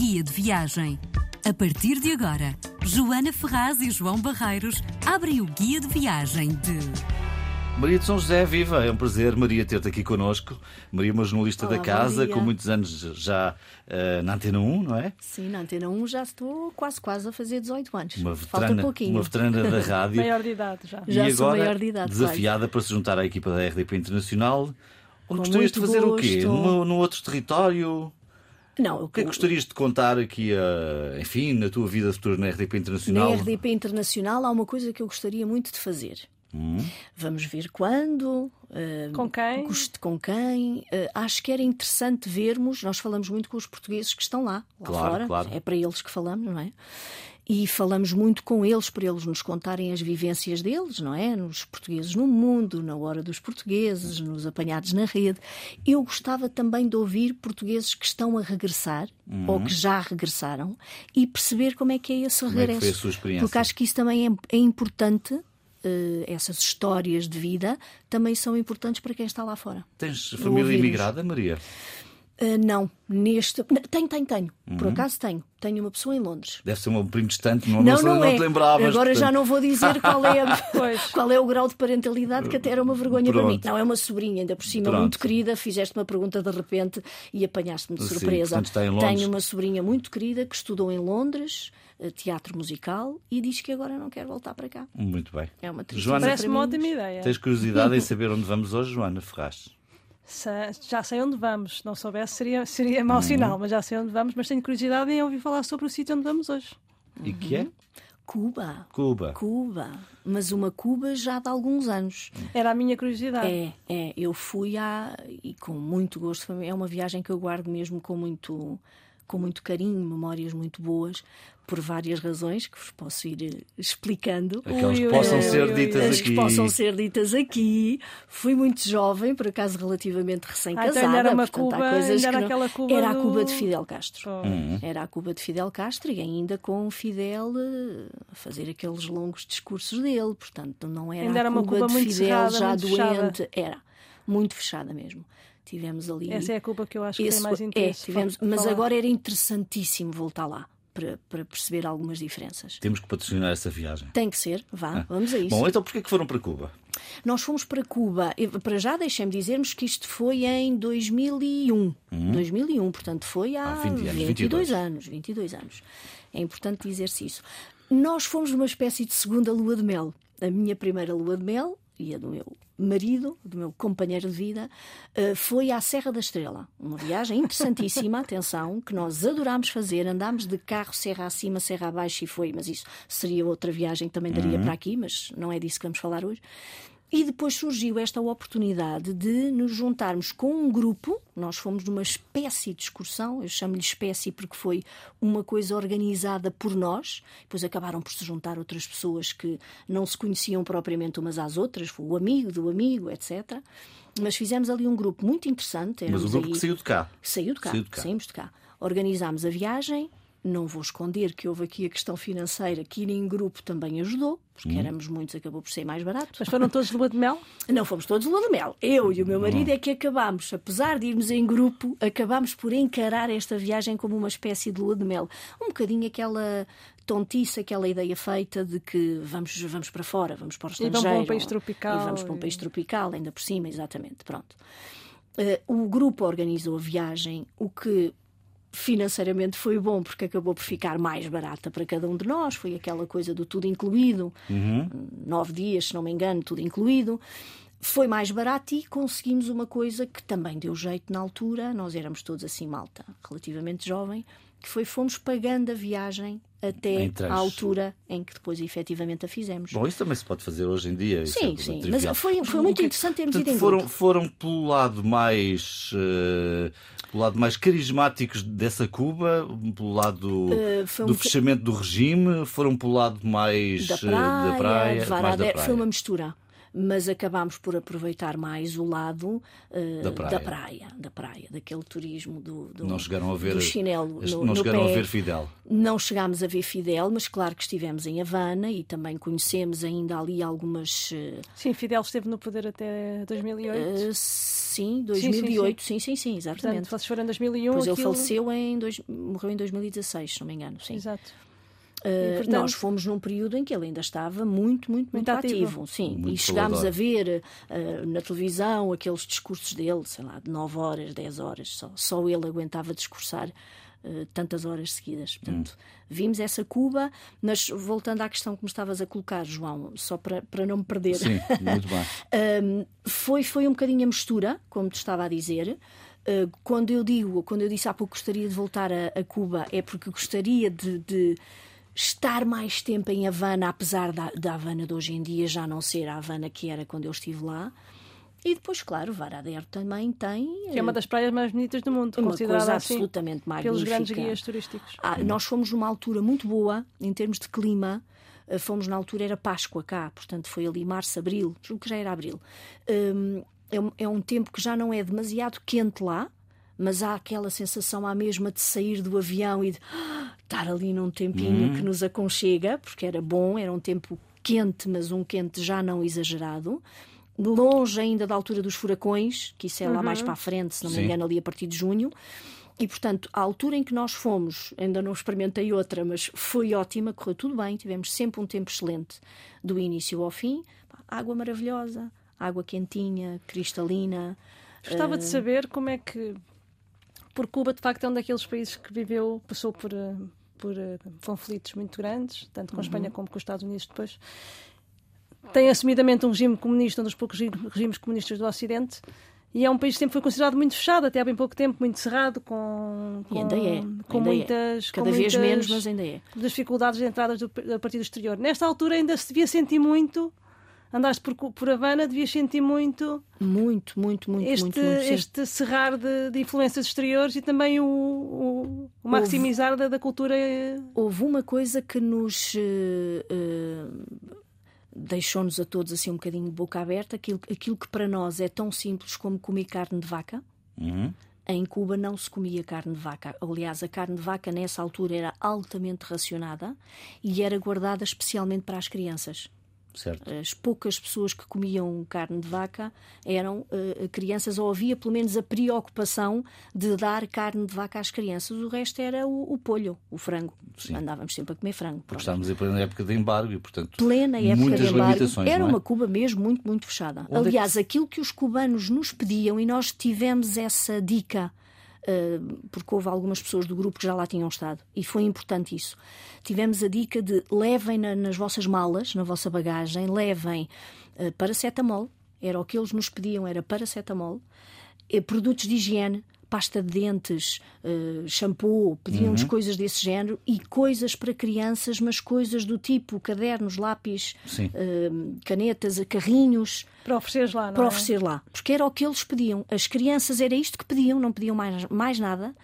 Guia de Viagem. A partir de agora, Joana Ferraz e João Barreiros abrem o Guia de Viagem de. Maria de São José, viva! É um prazer, Maria, ter-te aqui connosco. Maria, uma jornalista Olá, da casa, com muitos anos já eh, na Antena 1, não é? Sim, na Antena 1 já estou quase, quase a fazer 18 anos. Uma Falta veterana, pouquinho. uma veterana da rádio. Maior de idade já. Já e sou agora, maior de idade, desafiada para se juntar à equipa da RDP Internacional. Onde gostarias de fazer o quê? gosto. Num, num outro território? Não, O que é que gostarias de contar aqui, enfim, na tua vida futura na RDP Internacional? Na RDP Internacional há uma coisa que eu gostaria muito de fazer. Hum? Vamos ver quando. eh, Com quem? com quem? Eh, acho que era interessante vermos. Nós falamos muito com os portugueses que estão lá, lá Claro, fora. claro. É para eles que falamos, não é? E falamos muito com eles para eles nos contarem as vivências deles, não é? Nos portugueses no mundo, na hora dos portugueses, nos apanhados na rede. Eu gostava também de ouvir portugueses que estão a regressar ou que já regressaram e perceber como é que é esse Uhum. é que regresso. foi a sua experiência? Porque acho que isso também é, é importante. eh, essas histórias de vida também são importantes para quem está lá fora. Tens família imigrada, Maria? Ah, não, neste. Tenho, tenho, tenho. Por Uhum. acaso tenho. Tenho uma pessoa em Londres. Deve ser um primo distante, não, Não, não, não, não é. te lembravas. Agora já portanto- não vou dizer qual é, a- qual é o grau de parentalidade, que até era uma vergonha para mim. Pronto. Não, é uma sobrinha, ainda por cima, Pronto. muito querida. Fizeste uma pergunta de repente e apanhaste-me de Sim, surpresa. portanto está em Londres. Tenho uma sobrinha muito querida que estudou em Londres, eh, teatro musical, e diz que agora não quer voltar para cá. Muito bem. É uma tristeza. Joana, Parece-me uma ótima ideia. tens curiosidade em saber onde vamos hoje, Joana Ferraz? Já sei onde vamos. Se não soubesse, seria, seria Uhum. mau sinal, mas já sei onde vamos. Mas tenho curiosidade em ouvir falar sobre o sítio onde vamos hoje. E que é? Cuba. Cuba. Cuba. Mas uma Cuba já de alguns anos. Era a minha curiosidade. É, é. Eu fui há. e com muito gosto. É uma viagem que eu guardo mesmo com muito, com muito carinho, memórias muito boas, por várias razões que vos posso ir eh, explicando. Aquelas que possam ser ditas As aqui. que possam ser ditas aqui. Fui muito jovem, por acaso relativamente Ah, recém-casada. então era uma portanto, Cuba, coisas era não- aquela Cuba Era a do- Cuba de Fidel Castro. Pô. Uhum. Era a Cuba de Fidel Castro e ainda com Fidel eh, a fazer aqueles longos discursos dele. Portanto, não era Ainda a era uma Cuba, Cuba de muito Fidel cerrada, já muito fechada. doente. Era muito fechada mesmo. Tivemos ali. Essa é a Cuba que eu acho que esse- tem mais é, interesse. tivemos, mas falar. agora era interessantíssimo voltar lá para, para perceber algumas diferenças. Temos que patrocinar essa viagem. Tem que ser, vá, vamos a isso. Bom, então porquê que foram para Cuba? Nós fomos para Cuba, para já deixem-me dizermos que isto foi em 2001. 2001, portanto foi há Há 20 anos, 22 22. anos. 22 anos. É importante dizer-se isso. Nós fomos numa espécie de segunda lua de mel. A minha primeira lua de mel e a do meu marido, do meu companheiro de vida, eh, foi à Serra da Estrela. Uma viagem interessantíssima, atenção, que nós adorámos fazer. Andámos de carro serra acima, serra abaixo e foi, mas isso seria outra viagem que também daria para aqui, mas não é disso que vamos falar hoje. E depois surgiu esta oportunidade de nos juntarmos com um grupo. Nós fomos numa espécie de excursão, eu chamo-lhe espécie porque foi uma coisa organizada por nós. Depois acabaram por se juntar outras pessoas que não se conheciam propriamente umas às outras, foi o amigo do amigo, etc. Mas fizemos ali um grupo muito interessante. Mas o grupo aí- que saiu de cá. Saiu de cá, Saiu de cá. saímos de cá. Organizámos a viagem. Não vou esconder que houve aqui a questão financeira que ir em grupo também ajudou, porque éramos muitos, acabou por ser mais barato. Mas foram todos de lua de mel? Não fomos todos lua de mel. Eu e o meu marido é que acabámos, apesar de irmos em grupo, acabámos por encarar esta viagem como uma espécie de lua de mel. Um bocadinho aquela tontice, aquela ideia feita de que vamos, vamos para fora, vamos para o E vão estrangeiro. para um país tropical E vamos para um e- país tropical, ainda por cima, exatamente. Pronto. Eh, o grupo organizou a viagem, o que financeiramente foi bom porque acabou por ficar mais barata para cada um de nós. Foi aquela coisa do tudo incluído, nove dias, se não me engano, tudo incluído. Foi mais barato e conseguimos uma coisa que também deu jeito na altura. Nós éramos todos assim, malta, relativamente jovem, que foi fomos pagando a viagem até à altura em que depois efetivamente a fizemos. Bom, isso também se pode fazer hoje em dia. Sim, é sim, mas foi- foi o muito é- interessante termos portanto, ido em foram, grupo. foram pelo lado mais eh, pelo lado mais carismáticos dessa Cuba, pelo lado Eh, foi um do fechamento do regime, foram pelo lado mais da eh, praia, da praia, mais da praia. foi uma mistura. Mas acabámos por aproveitar mais o lado eh, Da praia. da praia, da praia, daquele turismo do, do, Não chegaram a ver do chinelo no, não no chegaram pé. a ver Fidel. Não chegámos a ver Fidel, mas claro que estivemos em Havana e também conhecemos ainda ali algumas. eh, Sim, Fidel esteve no poder até 2008. eh, sim, Sim, 2008, sim, sim, sim, exatamente. Portanto, vocês foram em 2001. Pois ele aquilo- faleceu em. Dois, morreu em 2016, se não me engano, sim. Exato. Uh, portanto- Nós fomos num período em que ele ainda estava muito, muito, muito, Muito ativo. ativo. Sim, Muito e chegámos a ver uh, na televisão aqueles discursos dele, sei lá, de 9 horas, 10 horas, só, só ele aguentava discursar uh, tantas horas seguidas. Portanto, vimos essa Cuba, mas voltando à questão que me estavas a colocar, João, só para, para não me perder. Sim, muito bem. Foi, foi um bocadinho a mistura, como te estava a dizer. Uh, quando eu digo, quando eu disse há pouco que gostaria de voltar a, a Cuba, é porque gostaria de, de estar mais tempo em Havana, apesar da, da Havana de hoje em dia já não ser a Havana que era quando eu estive lá. E depois, claro, Varadero também tem Que é uma das praias mais bonitas do mundo, uma considerada coisa assim absolutamente magnífica. pelos grandes guias turísticos. Ah, nós fomos numa altura muito boa em termos de clima. Uh, Fomos na altura, era Páscoa cá, portanto foi ali março, abril, julgo que já era abril. Um, é, é um tempo que já não é demasiado quente lá, mas há aquela sensação à mesma de sair do avião e de ah, estar ali num tempinho que nos aconchega, porque era bom, era um tempo quente, mas um quente já não exagerado. Longe ainda da altura dos furacões, que isso é lá mais para a frente, se não me Sim. engano, ali a partir de junho. E, portanto, a altura em que nós fomos, ainda não experimentei outra, mas foi ótima, correu tudo bem, tivemos sempre um tempo excelente do início ao fim. Água maravilhosa, água quentinha, cristalina. Gostava Eh, de saber como é que. Por Cuba, de facto, é um daqueles países que viveu, passou por, eh, por eh, conflitos muito grandes, tanto com a Uhum. Espanha como com os Estados Unidos depois. Tem assumidamente um regime comunista, um dos poucos regi- regimes comunistas do Ocidente. E é um país que sempre foi considerado muito fechado, até há bem pouco tempo, muito cerrado, com, ainda é, com é. muitas. com Cada vez muitas menos, mas ainda é. dificuldades de entradas do, a partir do exterior. Nesta altura ainda se devia sentir muito, andaste por, por Havana, devias sentir muito Muito, muito, muito, este, muito, muito. este cerrar de, de influências exteriores e também o, o- o maximizar da, da cultura. Houve uma coisa que nos eh, eh, deixou-nos a todos assim um bocadinho de boca aberta, aquilo, aquilo que para nós é tão simples como comer carne de vaca. Uhum. Em Cuba não se comia carne de vaca. Aliás, a carne de vaca nessa altura era altamente racionada e era guardada especialmente para as crianças. Certo. As poucas pessoas que comiam carne de vaca eram eh, crianças, ou havia pelo menos a preocupação de dar carne de vaca às crianças. O resto era o, o polho, o frango. Sim. Andávamos sempre a comer frango. Porque pronto. estávamos em plena época de embargo e, portanto, Plena época muitas de embargo. limitações. Era é? uma Cuba mesmo muito, muito fechada. Onde é que- Aliás, aquilo que os cubanos nos pediam, e nós tivemos essa dica, porque houve algumas pessoas do grupo que já lá tinham estado, e foi importante isso. Tivemos a dica de levem na- nas vossas malas, na vossa bagagem, levem eh, paracetamol, era o que eles nos pediam, era paracetamol, eh, produtos de higiene, pasta de dentes, eh, shampoo, pediam-nos coisas desse género e coisas para crianças, mas coisas do tipo cadernos, lápis, eh, canetas, carrinhos, Para ofereceres lá, não para é? oferecer lá. Porque era o que eles pediam. As crianças era isto que pediam, não pediam mais, mais nada.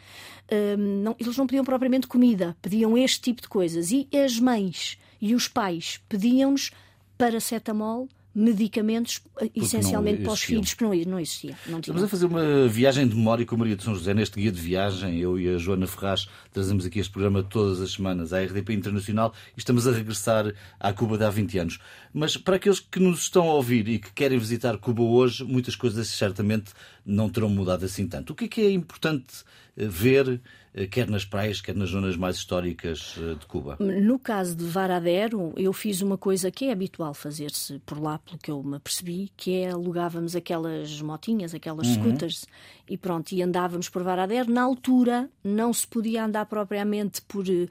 Hum, não- eles não pediam propriamente comida, pediam este tipo de coisas. E as mães e os pais pediam-nos paracetamol, medicamentos, eh, essencialmente para os filhos, porque não, não existia. Não. Estamos a fazer uma viagem de memória com a Maria de São José neste guia de viagem. Eu e a Joana Ferraz trazemos aqui este programa todas as semanas à RDP Internacional e estamos a regressar à Cuba de há 20 anos. Mas para aqueles que nos estão a ouvir e que querem visitar Cuba hoje, muitas coisas certamente não terão mudado assim tanto. O que é que é importante eh, ver, quer nas praias, quer nas zonas mais históricas eh, de Cuba? No caso de Varadero, eu fiz uma coisa que é habitual fazer-se por lá, pelo que eu me apercebi, que é alugávamos aquelas motinhas, aquelas scooters, e pronto, e andávamos por Varadero. Na altura não se podia andar propriamente por eh,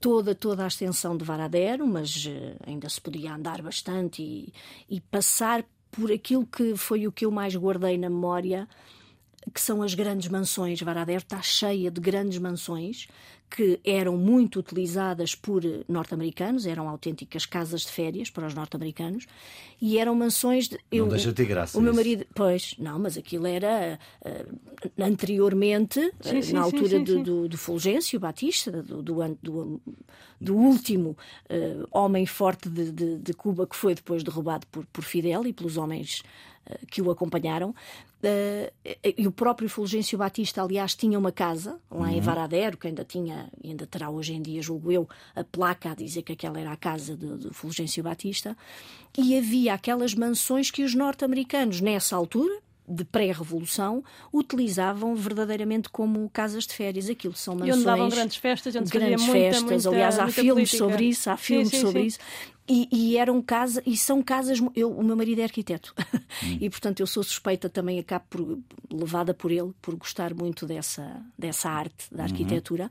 toda, toda a extensão de Varadero, mas eh, ainda se podia andar bastante e, e passar por aquilo que foi o que eu mais guardei na memória, que são as grandes mansões. Varadero está cheia de grandes mansões que eram muito utilizadas por norte-americanos, eram autênticas casas de férias para os norte-americanos e eram mansões. De, eu, deixa de ter graça O meu isso. marido, pois, não, mas aquilo era eh, anteriormente, Sim, eh, sim, na sim, altura sim, do, sim. do, do Fulgêncio Batista, do, do, do, do último eh, homem forte de, de, de Cuba que foi depois derrubado por, por Fidel e pelos homens que o acompanharam. Eh, e o próprio Fulgêncio Batista, aliás, tinha uma casa lá em Varadero, que ainda tinha, ainda terá hoje em dia, julgo eu, a placa a dizer que aquela era a casa de, de Fulgêncio Batista. E havia aquelas mansões que os norte-americanos, nessa altura, de pré-revolução utilizavam verdadeiramente como casas de férias. Aquilo são mansões. E onde davam grandes festas, onde grandes muita, festas. Muita, Aliás, há muita filmes política. sobre isso, há filmes sim, sim, sobre sim. isso. E, e eram casas, e são casas. Eu, o meu marido é arquiteto e, portanto, eu sou suspeita também, acabo por, levada por ele, por gostar muito dessa, dessa arte da arquitetura.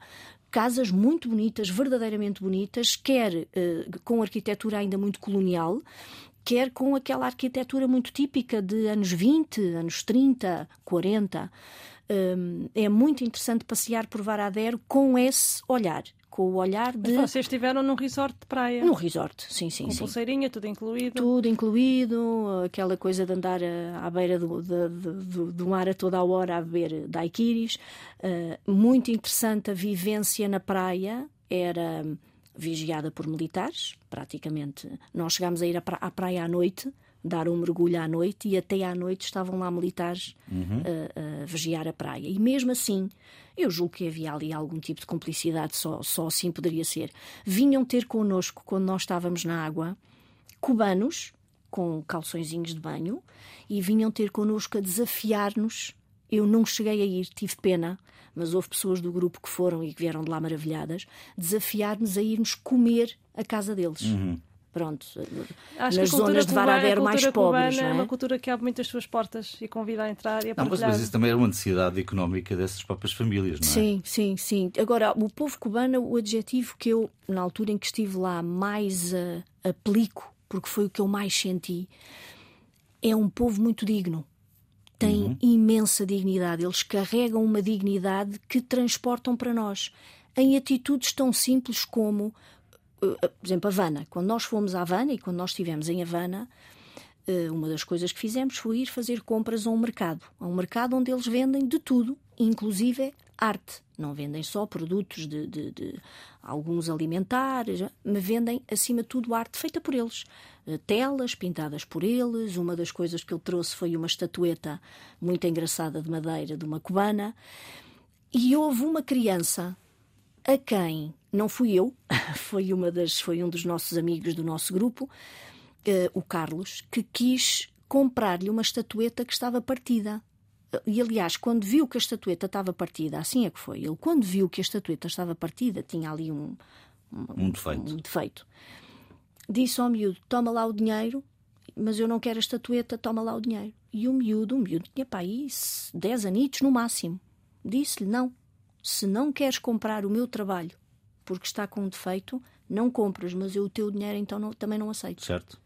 Casas muito bonitas, verdadeiramente bonitas, quer eh, com arquitetura ainda muito colonial, quer com aquela arquitetura muito típica de anos 20, anos 30, 40. Hum, é muito interessante passear por Varadero com esse olhar, com o olhar de. Mas vocês estiveram num resort de praia. No resort, sim, sim, com sim. pulseirinha, tudo incluído. Tudo incluído, aquela coisa de andar eh, à beira do, do, do, do mar a toda a hora a beber daiquiris. Uh, muito interessante a vivência na praia, era vigiada por militares, praticamente. Nós chegámos a ir à pra- à praia à noite, dar um mergulho à noite, e até à noite estavam lá militares a, a vigiar a praia. E mesmo assim, eu julgo que havia ali algum tipo de cumplicidade, só, só assim poderia ser. Vinham ter connosco, quando nós estávamos na água, cubanos com calçõezinhos de banho e vinham ter connosco a desafiar-nos. Eu não cheguei a ir, tive pena, mas houve pessoas do grupo que foram e que vieram de lá maravilhadas, desafiar-nos a irmos comer a casa deles. Pronto, Acho nas zonas de Varadero a mais cultura pobres. cubana não é é? uma cultura que abre muitas suas portas e convida a entrar e a Não, mas, partilhar. mas isso também era uma necessidade económica dessas próprias famílias, não é? Sim, sim, sim. Agora, o povo cubano, o adjetivo que eu, na altura em que estive lá, mais ah, aplico, porque foi o que eu mais senti, é um povo muito digno. Tem imensa dignidade. Eles carregam uma dignidade que transportam para nós em atitudes tão simples como, eh, por exemplo, Havana. Quando nós fomos a Havana e quando nós estivemos em Havana, eh, uma das coisas que fizemos foi ir fazer compras a um mercado. A um mercado onde eles vendem de tudo, inclusive arte. Não vendem só produtos de, de- de alguns alimentares, mas vendem, acima de tudo, arte feita por eles. Eh, Telas pintadas por eles. Uma das coisas que ele trouxe foi uma estatueta muito engraçada de madeira de uma cubana. E houve uma criança a quem não fui eu, foi uma das foi um dos nossos amigos do nosso grupo, eh, o Carlos, que quis comprar-lhe uma estatueta que estava partida. E aliás, quando viu que a estatueta estava partida, assim é que foi. Ele quando viu que a estatueta estava partida, tinha ali um, Um defeito. um defeito. Disse ao miúdo: toma lá o dinheiro, mas eu não quero a estatueta, toma lá o dinheiro. E o miúdo, o miúdo tinha para aí 10 anitos no máximo. Disse-lhe: não, se não queres comprar o meu trabalho porque está com um defeito, não compras, mas eu o teu dinheiro então não- também não aceito. Certo?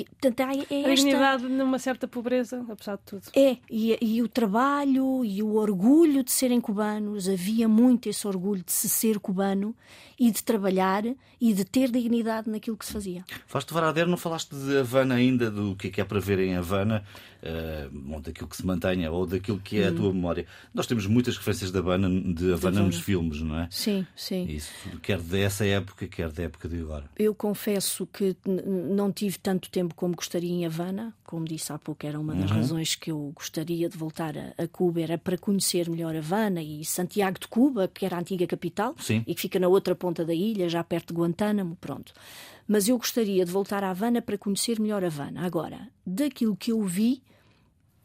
E, portanto, é, é A esta. dignidade numa certa pobreza, apesar de tudo. É, e, e o trabalho e o orgulho de serem cubanos, havia muito esse orgulho de se ser cubano e de trabalhar e de ter dignidade naquilo que se fazia. Falaste de Varadero, não falaste de Havana ainda, do que é que é para ver em Havana, ou daquilo que se mantenha, ou daquilo que é a tua memória. Nós temos muitas referências de Havana, de Havana nos filmes, não é? Sim, sim. Isso, quer dessa época, quer da época de agora. Eu confesso que não tive tanto tempo como gostaria em Havana. Como disse há pouco, era uma das razões que eu gostaria de voltar a, a Cuba, era para conhecer melhor Havana e Santiago de Cuba, que era a antiga capital Sim. e que fica na outra ponta da ilha, já perto de Guantánamo, pronto. Mas eu gostaria de voltar a Havana para conhecer melhor Havana. Agora, daquilo que eu vi,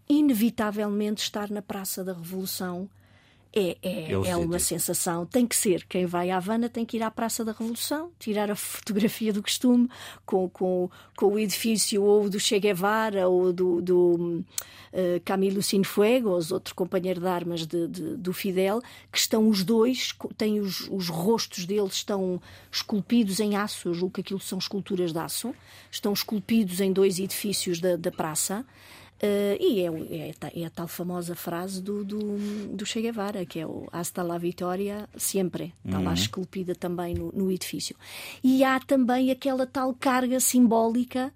inevitavelmente estar na Praça da Revolução é, é, É é uma sensação. Tem que ser. Quem vai à Havana tem que ir à Praça da Revolução, tirar a fotografia do costume com, com, com o edifício ou do Che Guevara ou do, do eh, Camilo Cienfuegos, outro companheiro de armas de- de- do Fidel, que estão os dois, têm os, os rostos deles estão esculpidos em aço, eu julgo que aquilo são esculturas de aço, estão esculpidos em dois edifícios da, da praça. Eh, e é, é, é a tal famosa frase do, do, do Che Guevara, que é o Hasta la Vitória sempre. Está lá esculpida também no, no edifício. E há também aquela tal carga simbólica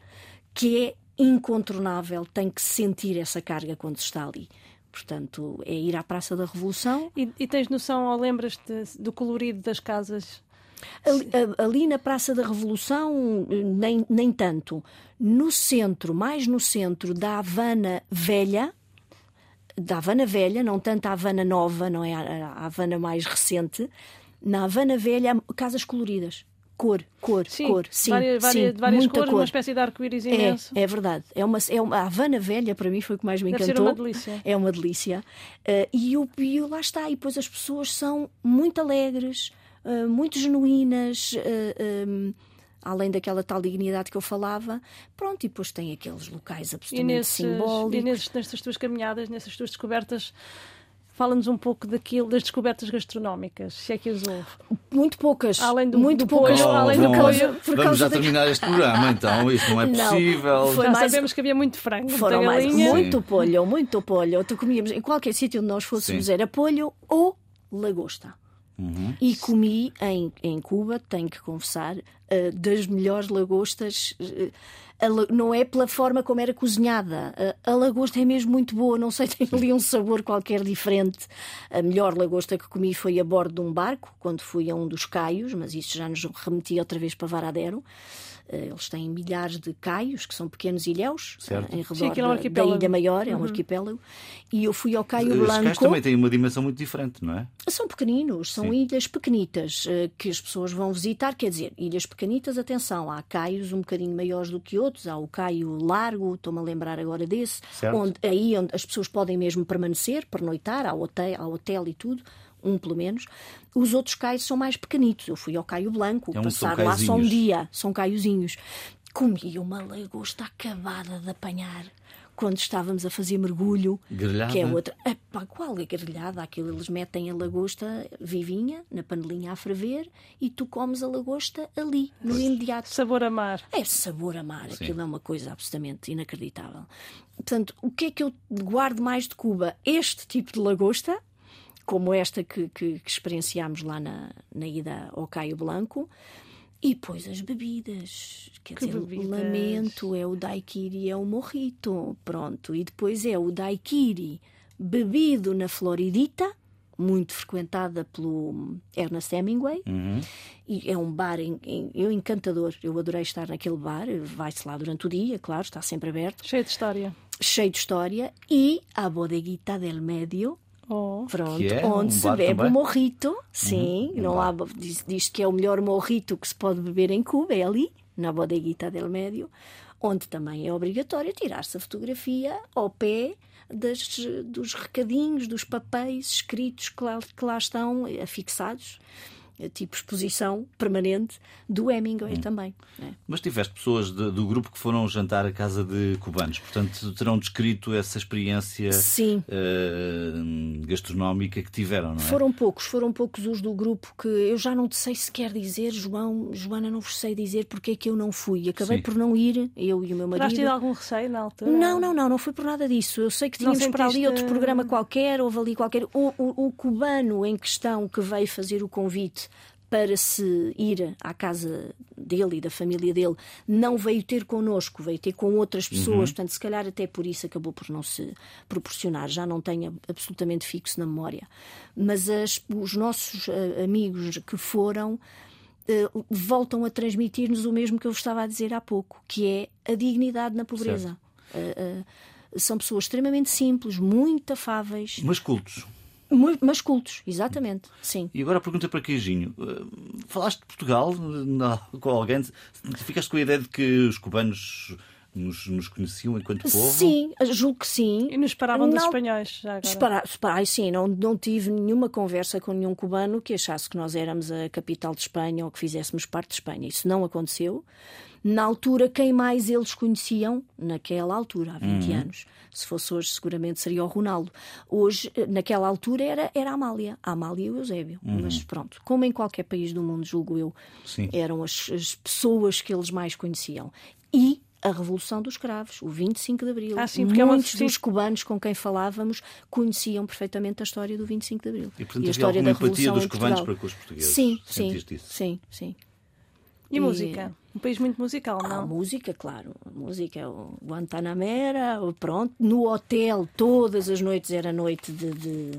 que é incontornável, tem que se sentir essa carga quando se está ali. Portanto, é ir à Praça da Revolução, E, e tens noção ou lembras-te do colorido das casas? Ali, ali na Praça da Revolução, nem, nem tanto. No centro, mais no centro da Havana Velha, da Havana Velha, não tanto a Havana Nova, não é a, Havana mais recente, na Havana Velha casas coloridas. cor, cor, Sim, cor. Sim, várias, várias, sim, várias muita cores, cor. uma espécie de arco-íris imenso. É, é verdade. É uma, é uma, a Havana Velha, para mim, foi o que mais me Deve ser encantou. uma delícia. É uma delícia. Eh, e, o, e lá está. E depois as pessoas são muito alegres, eh, muito genuínas. eh, em, Além daquela tal dignidade que eu falava, pronto, e depois tem aqueles locais E, absolutamente nesses, simbólicos. e nesses, nestas tuas caminhadas, nessas tuas descobertas, fala-nos um pouco daquilo, das descobertas gastronómicas, se é que as houve. Muito poucas. Além do- muito do poucas. pollo, Oh, além do bom, pollo. por Vamos já da- terminar este programa, então. Isto não é Não, possível. foi mais- sabemos que havia muito frango, Foram muita mais, galinha. muito polho, muito polho. Tu comíamos em qualquer sítio onde nós fôssemos, Sim. era polho ou lagosta. Uhum. E comi em, em Cuba, tenho que confessar, eh, das melhores lagostas. eh, a não é pela forma como era cozinhada. Eh, a lagosta é mesmo muito boa, não sei, tem ali um sabor qualquer diferente. A melhor lagosta que comi foi a bordo de um barco, quando fui a um dos caios, mas isso já nos remetia outra vez para Varadero. Eh, Eles têm milhares de caios, que são pequenos ilhéus, Certo. eh, em redor Sim, é um da-. Ilha Maior, é um arquipélago. E eu fui ao Caio Os Blanco. também têm uma dimensão muito diferente, não é? São pequeninos, são Sim. ilhas pequenitas eh, que as pessoas vão visitar. Quer dizer, ilhas pequenitas, atenção, há caios um bocadinho maiores do que outros. Há o Caio Largo, estou-me a lembrar agora desse, Certo. onde, aí onde as pessoas podem mesmo permanecer, pernoitar, há hotel, há hotel e tudo. Um pelo menos. Os outros caios são mais pequenitos. Eu fui ao Caio Branco, É um- passar lá só um dia. São caiozinhos. Comi uma lagosta acabada de apanhar quando estávamos a fazer mergulho. Grelhada? Que é outra. Epá, qual é grelhada? Aquilo eles metem a lagosta vivinha na panelinha a ferver e tu comes a lagosta ali, no imediato. Sabor a mar. É sabor a mar, aquilo é uma coisa absolutamente inacreditável. Portanto, o que é que eu guardo mais de Cuba? Este tipo de lagosta, como esta que, que, que experienciámos lá na, na ida ao Caio Blanco, e depois as bebidas. Quer Que dizer, bebidas? lamento, é o daiquiri, é o morrito, pronto. E depois é o daiquiri bebido na Floridita, muito frequentada pelo Ernest Hemingway. Uhum. E é um bar em, em- eu encantador. Eu adorei estar naquele bar. Vai-se lá durante o dia, claro, está sempre aberto, Cheio de história. cheio de história. E a bodeguita del medio, Oh. pronto, é onde um se bebe também? o morrito. Sim, um não bar. há, diz, diz que é o melhor morrito que se pode beber em Cuba, é ali, na bodeguita del medio, onde também é obrigatório tirar-se a fotografia ao pé das, dos recadinhos, dos papéis escritos que lá, que lá estão afixados, eh, tipo exposição permanente do Hemingway também. né? Mas tiveste pessoas de- do grupo que foram jantar à casa de cubanos, portanto terão descrito essa experiência Sim. eh, gastronómica que tiveram, não é? Foram poucos, foram poucos os do grupo que eu já não te sei sequer dizer, João, Joana, não vos sei dizer porque é que eu não fui. Acabei Sim. por não ir, eu e o meu Terás tido marido. algum receio na altura? Não, não, não, não foi por nada disso. Eu sei que tínhamos para ali sentiste- outro programa qualquer, houve ali qualquer. O, o, o cubano em questão que veio fazer o convite para se ir à casa dele e da família dele, não veio ter connosco, veio ter com outras pessoas, portanto, se calhar até por isso acabou por não se proporcionar, já não tenho absolutamente fixo na memória. Mas as- os nossos eh, amigos que foram eh, voltam a transmitir-nos o mesmo que eu vos estava a dizer há pouco, que é a dignidade na pobreza. Eh, eh, são pessoas extremamente simples, muito afáveis, Mas cultos. Mas cultos, exatamente. Sim. E agora a pergunta para Queijinho. Eh, Falaste de Portugal na- com alguém? Ficaste com a ideia de que os cubanos nos, nos conheciam enquanto povo? Sim, julgo que sim. E nos esperavam dos Não- espanhóis, já agora. Ai, sim, não, não tive nenhuma conversa com nenhum cubano que achasse que nós éramos a capital de Espanha ou que fizéssemos parte de Espanha. Isso não aconteceu. Na altura, quem mais eles conheciam, naquela altura, há 20 anos, se fosse hoje, seguramente seria o Ronaldo. Hoje, eh, naquela altura, era, era a Amália, a Amália e o Eusébio. Mas pronto, como em qualquer país do mundo, julgo eu, Sim. eram as, as pessoas que eles mais conheciam. E a Revolução dos Cravos, o 25 de Abril. Ah, sim, porque é uma- Muitos dos cubanos com quem falávamos conheciam perfeitamente a história do 25 de Abril. E, portanto, a havia história alguma da empatia Revolução dos cubanos para com os portugueses? Sim, sim, isso? sim, sim. E música? Um país muito musical, A não? música, claro. A música, é o Guantanamera, pronto. No hotel, todas as noites era noite de, de,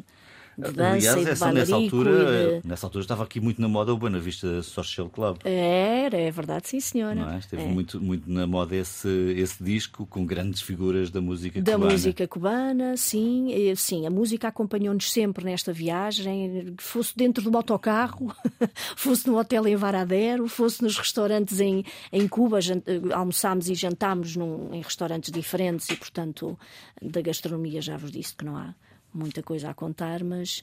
de dança Aliás, e de essa, nessa, altura, de- nessa altura estava aqui muito na moda o Buena Vista Social Club. Era, é verdade, sim, senhora. Não é? Esteve É. muito, muito na moda esse, esse disco com grandes figuras da música Da cubana. música cubana, sim, eh, sim, a música acompanhou-nos sempre nesta viagem, fosse dentro do autocarro, fosse no hotel em Varadero, fosse nos restaurantes em, em Cuba, eh, almoçámos e jantámos num- em restaurantes diferentes e, portanto, da gastronomia já vos disse que não há muita coisa a contar, mas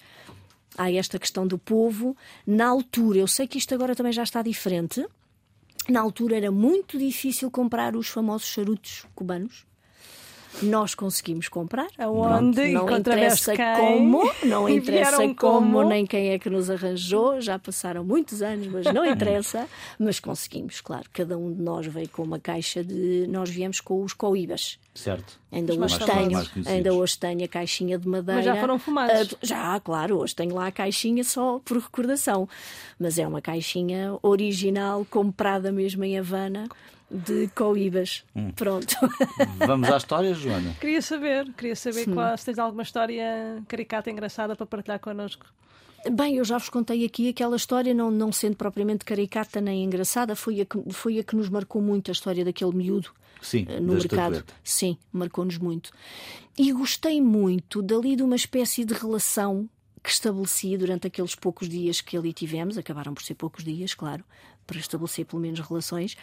há esta questão do povo. Na altura, eu sei que isto agora também já está diferente, na altura era muito difícil comprar os famosos charutos cubanos. Nós conseguimos comprar. Aonde Pronto, não interessa quem? como, não interessa como, como? nem quem é que nos arranjou. Já passaram muitos anos, mas não interessa. mas conseguimos, claro. Cada um de nós veio com uma caixa de. Nós viemos com os coibas. Certo. Ainda hoje, tenho, ainda hoje tenho a caixinha de madeira. Mas já foram fumados? Ah, já, claro, hoje tenho lá a caixinha só por recordação. Mas é uma caixinha original, comprada mesmo em Havana, de coibas. Hum. Pronto. Vamos à história, Joana. Queria saber, queria saber qual, se tens alguma história caricata engraçada para partilhar connosco. Bem, eu já vos contei aqui aquela história, não, não sendo propriamente caricata nem engraçada, foi a, que, foi a que nos marcou muito a história daquele miúdo Sim, eh, no mercado. estatueta. Sim, marcou-nos muito. E gostei muito dali de uma espécie de relação que estabeleci durante aqueles poucos dias que ali tivemos, acabaram por ser poucos dias, claro, para estabelecer pelo menos relações,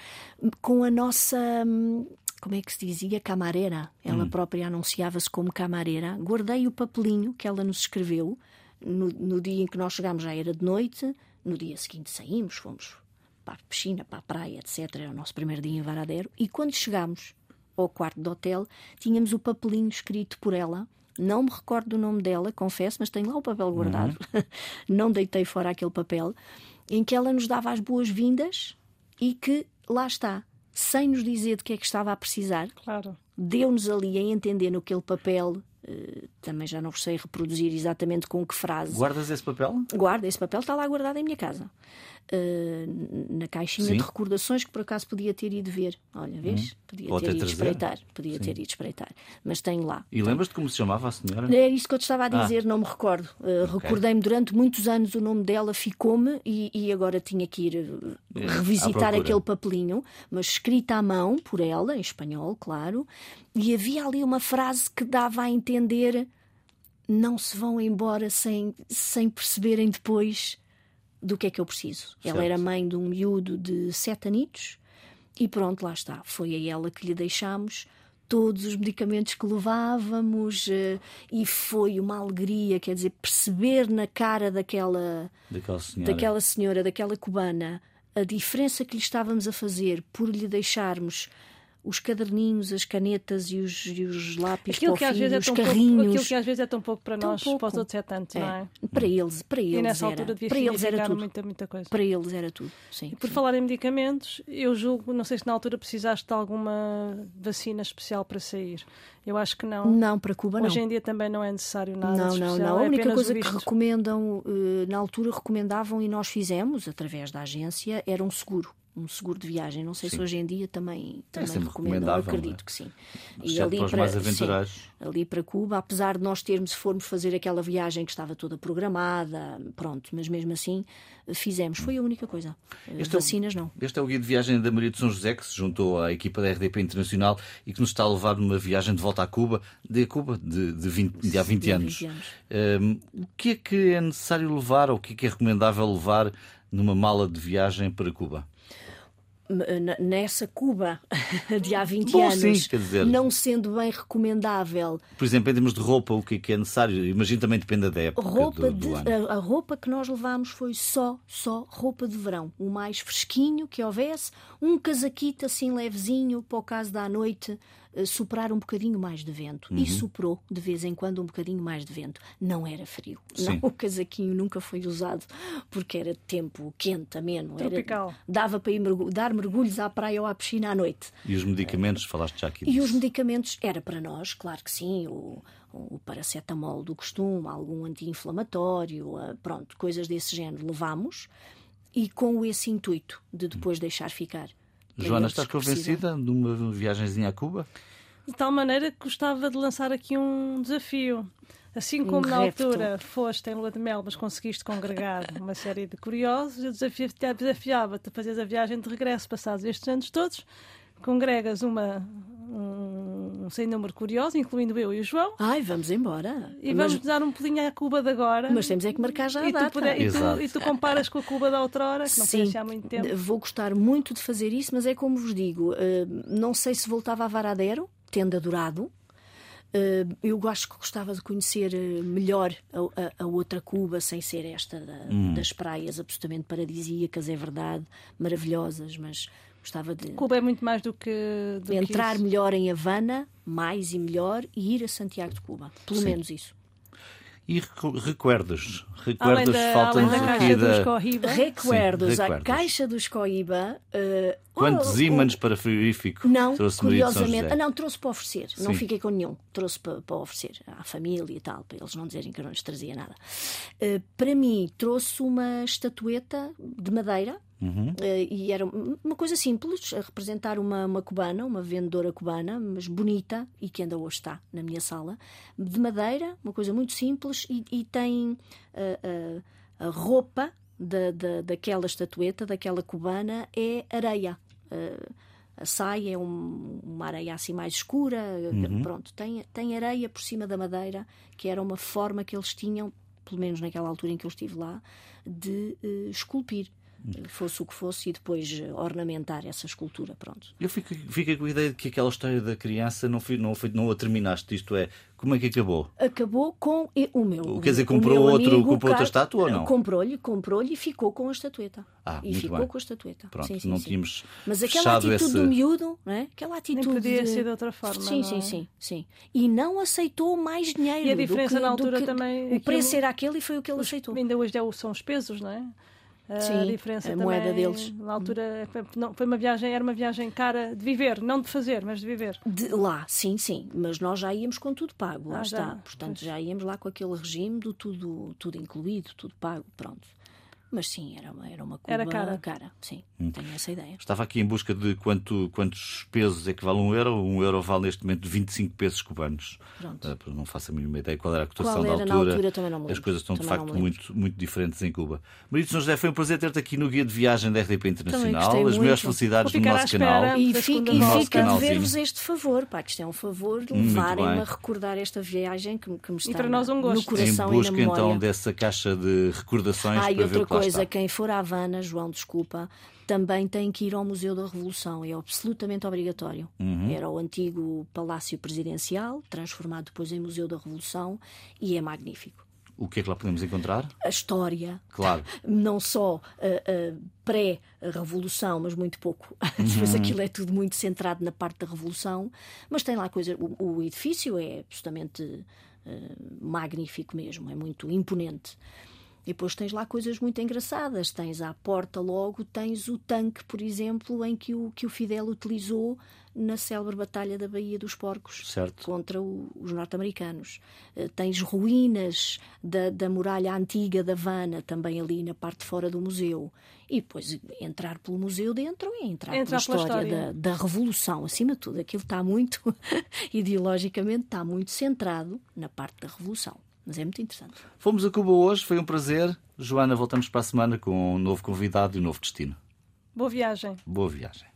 com a nossa. hum, Como é que se dizia? Camareira. Ela própria anunciava-se como camareira. Guardei o papelinho que ela nos escreveu. No, no dia em que nós chegámos já era de noite. No dia seguinte saímos, fomos para a piscina, para a praia, etc. Era o nosso primeiro dia em Varadero. E quando chegámos ao quarto do hotel, tínhamos o papelinho escrito por ela. Não me recordo do nome dela, confesso, mas tenho lá o papel guardado. Não deitei fora aquele papel, em que ela nos dava as boas-vindas e que, lá está, sem nos dizer de que é que estava a precisar, Claro. deu-nos ali a entender no aquele papel. Eh, também já não vos sei reproduzir exatamente com que frase. Guardas esse papel? Guarda, esse papel está lá guardado em minha casa. Uh, na caixinha Sim. de recordações que por acaso podia ter ido ver. Olha, vês? Podia Ou ter ido trazer. espreitar. Podia ter ido espreitar. Mas tenho lá. E lembras-te como se chamava a senhora? Era isso que eu te estava a Ah. dizer, não me recordo. Uh, Recordei-me durante muitos anos o nome dela, ficou-me e, e agora tinha que ir É, revisitar aquele papelinho, mas escrita à mão por ela, em espanhol, claro. E havia ali uma frase que dava a entender: não se vão embora sem, sem perceberem depois do que é que eu preciso. Ela Certo. era mãe de um miúdo de sete anitos e pronto, lá está. Foi a ela que lhe deixámos todos os medicamentos que levávamos eh, e foi uma alegria, quer dizer, perceber na cara daquela, Daquela senhora. daquela senhora, daquela cubana, a diferença que lhe estávamos a fazer por lhe deixarmos os caderninhos, as canetas e os, e os lápis Aquilo para o filho, é os tão pouco, carrinhos. aquilo que às vezes é tão pouco para Tão nós, pouco. para os outros é tanto, não é? Para eles, para eles E nessa era. altura devia para eles era tudo. muita, muita coisa. Para eles era tudo. Sim. Por sim. falar em medicamentos, eu julgo, não sei se na altura precisaste de alguma vacina especial para sair. Eu acho que não. Não, para Cuba não. Hoje em dia também não é necessário nada Não, não, não. A é única apenas coisa que recomendam, eh, na altura recomendavam e nós fizemos, através da agência, era um seguro. Um seguro de viagem. Não sei se Sim. hoje em dia também, também sempre recomendam. recomendável, Acredito é? que sim. Para os mais aventureiros. sim, ali para Cuba, apesar de nós termos, formos fazer aquela viagem que estava toda programada, pronto, mas mesmo assim fizemos. Foi a única coisa. Este é o- Vacinas não. Este é o guia de viagem da Maria de São José, que se juntou à equipa da RDP Internacional e que nos está a levar numa viagem de volta à Cuba, de Cuba, de, de, 20 de há 20 De há anos. 20 anos. Hum, o que é que é necessário levar, ou o que é que é recomendável levar numa mala de viagem para Cuba? Nessa Cuba de há 20 Bom, anos, sim, dizer- não sendo bem recomendável. Por exemplo, em termos de roupa, o que é que é necessário? Imagino também depende da época roupa do, do de- a, a roupa que nós levámos foi só só roupa de verão. O mais fresquinho que houvesse um casaquito assim levezinho para o caso da noite eh, soprar um bocadinho mais de vento Uhum. e soprou de vez em quando um bocadinho mais de vento não era frio não, o casaquinho nunca foi usado porque era tempo quente ameno Tropical. era, dava para ir mergu- dar mergulhos à praia ou à piscina à noite E os medicamentos, falaste já aqui e disso. os medicamentos, era para nós, claro que sim, o, o paracetamol do costume, algum anti-inflamatório, pronto, coisas desse género levámos e com esse intuito de depois deixar ficar. Joana, estás convencida de uma viagenzinha a Cuba? De tal maneira que gostava de lançar aqui um desafio. Assim como Um na repto. altura foste em lua de mel, mas conseguiste congregar uma série de curiosos, eu desafia- desafiava-te a fazeres a viagem de regresso passados estes anos todos, congregas uma, um, um sem número curioso, incluindo eu e o João, Ai, vamos embora. e mas, vamos dar um pulinho à Cuba de agora. mas temos é que marcar já a e, tu, data. puder- e, tu, e tu comparas com a Cuba da outrora, que não assim há muito tempo. Vou gostar muito de fazer isso, mas é como vos digo, eh, não sei se voltava a Varadero, tendo adorado. Eh, eu acho que gostava de conhecer eh, melhor a, a- a outra Cuba, sem ser esta da- Hum. das praias absolutamente paradisíacas, é verdade, maravilhosas, mas gostava de Cuba é muito mais do que. Do que entrar isso. melhor em Havana, mais e melhor, e ir a Santiago de Cuba. Pelo Sim. menos isso. E recu- recuerdos? Recuerdos da, da aqui caixa dos da. Corriba. Recuerdos, Sim, a caixa dos Coiba. eh, Quantos o- o- ímãs para frigorífico Não, trouxe curiosamente. Ah, não, trouxe para oferecer. Não Sim. fiquei com nenhum. Trouxe para, para oferecer à família e tal, para eles não dizerem que eu não lhes trazia nada. Eh, para mim, trouxe uma estatueta de madeira. Uhum. eh, e era uma coisa simples, a representar uma, uma cubana, uma vendedora cubana, mas bonita e que ainda hoje está na minha sala, de madeira, uma coisa muito simples e, e tem eh, eh, a roupa da, da, daquela estatueta, daquela cubana, é areia. A saia é um- uma areia assim mais escura, pronto, tem, tem areia por cima da madeira, que era uma forma que eles tinham, pelo menos naquela altura em que eu estive lá, de eh, esculpir, fosse o que fosse, e depois eh, ornamentar essa escultura, pronto. Eu fico, fico com a ideia de que aquela história da criança não, foi, não, foi, não a terminaste. Isto é, como é que acabou? Acabou com o meu. Quer dizer, comprou outro- amigo, comprou outra estátua ou não? Comprou-lhe, comprou-lhe e ficou com a estatueta. Ah, e muito ficou bem. com a estatueta. Pronto, Sim, sim, não sim. tínhamos Mas aquela atitude esse- do miúdo, não é? Aquela atitude. podia de- ser de outra forma, Sim, não sim, é? sim, sim. E não aceitou mais dinheiro. E a do diferença que- na altura que- também, O preço aquilo- era aquele e foi o que ele aceitou. Ainda hoje é são os pesos, não é? A Sim, diferença a também, moeda deles. Na altura foi, não, foi uma viagem, era uma viagem cara de viver, não de fazer, mas de viver. De lá, sim, sim, mas nós já íamos com tudo pago, lá Ah, já, está. Portanto, pois. já íamos lá com aquele regime do tudo, tudo incluído, tudo pago, pronto. Mas sim, era uma, era uma Cuba Era cara. sim, Hum. tenho essa ideia. Estava aqui em busca de quanto, quantos pesos é que vale um euro. Um euro vale neste momento 25 pesos cubanos. Pronto. Porque não faço a mínima ideia qual era a cotação Qual da altura. altura, também não me As coisas estão de Também não facto muito, muito diferentes em Cuba. Maria de São José, foi um prazer ter-te aqui no Guia de Viagem da RDP Internacional. As muito. melhores felicidades no nosso canal. E segunda e fica de Canalzinho. ver-vos este favor, pá, que isto é um favor de Muito levarem-me a recordar esta viagem que, me- que me está para nós um no gosto. Em coração e busca na memória. então dessa caixa de recordações Ah, para e ver que lá coisa, quem for à Havana, João, desculpa, também tem que ir ao Museu da Revolução. É absolutamente obrigatório. Uhum. Era o antigo Palácio Presidencial, transformado depois em Museu da Revolução, e é magnífico. O que é que lá podemos encontrar? A história, Claro. não só ah, ah, pré-revolução, mas muito pouco. Depois Uhum. aquilo é tudo muito centrado na parte da revolução, mas tem lá coisas. O, o edifício é absolutamente ah, magnífico mesmo, é muito imponente. E depois tens lá coisas muito engraçadas. Tens à porta logo, tens o tanque, por exemplo, em que o, que o Fidel utilizou na célebre Batalha da Baía dos Porcos Certo. contra o- os norte-americanos. Eh, Tens ruínas da, da muralha antiga da Havana, também ali na parte de fora do museu. E depois entrar pelo museu dentro é entrar, Entrar pela pela história, história. Da, da Revolução, acima de tudo. Aquilo está muito, ideologicamente, está muito centrado na parte da Revolução. Mas é muito interessante. Fomos a Cuba hoje, foi um prazer. Joana, voltamos para a semana com um novo convidado e um novo destino. Boa viagem. Boa viagem.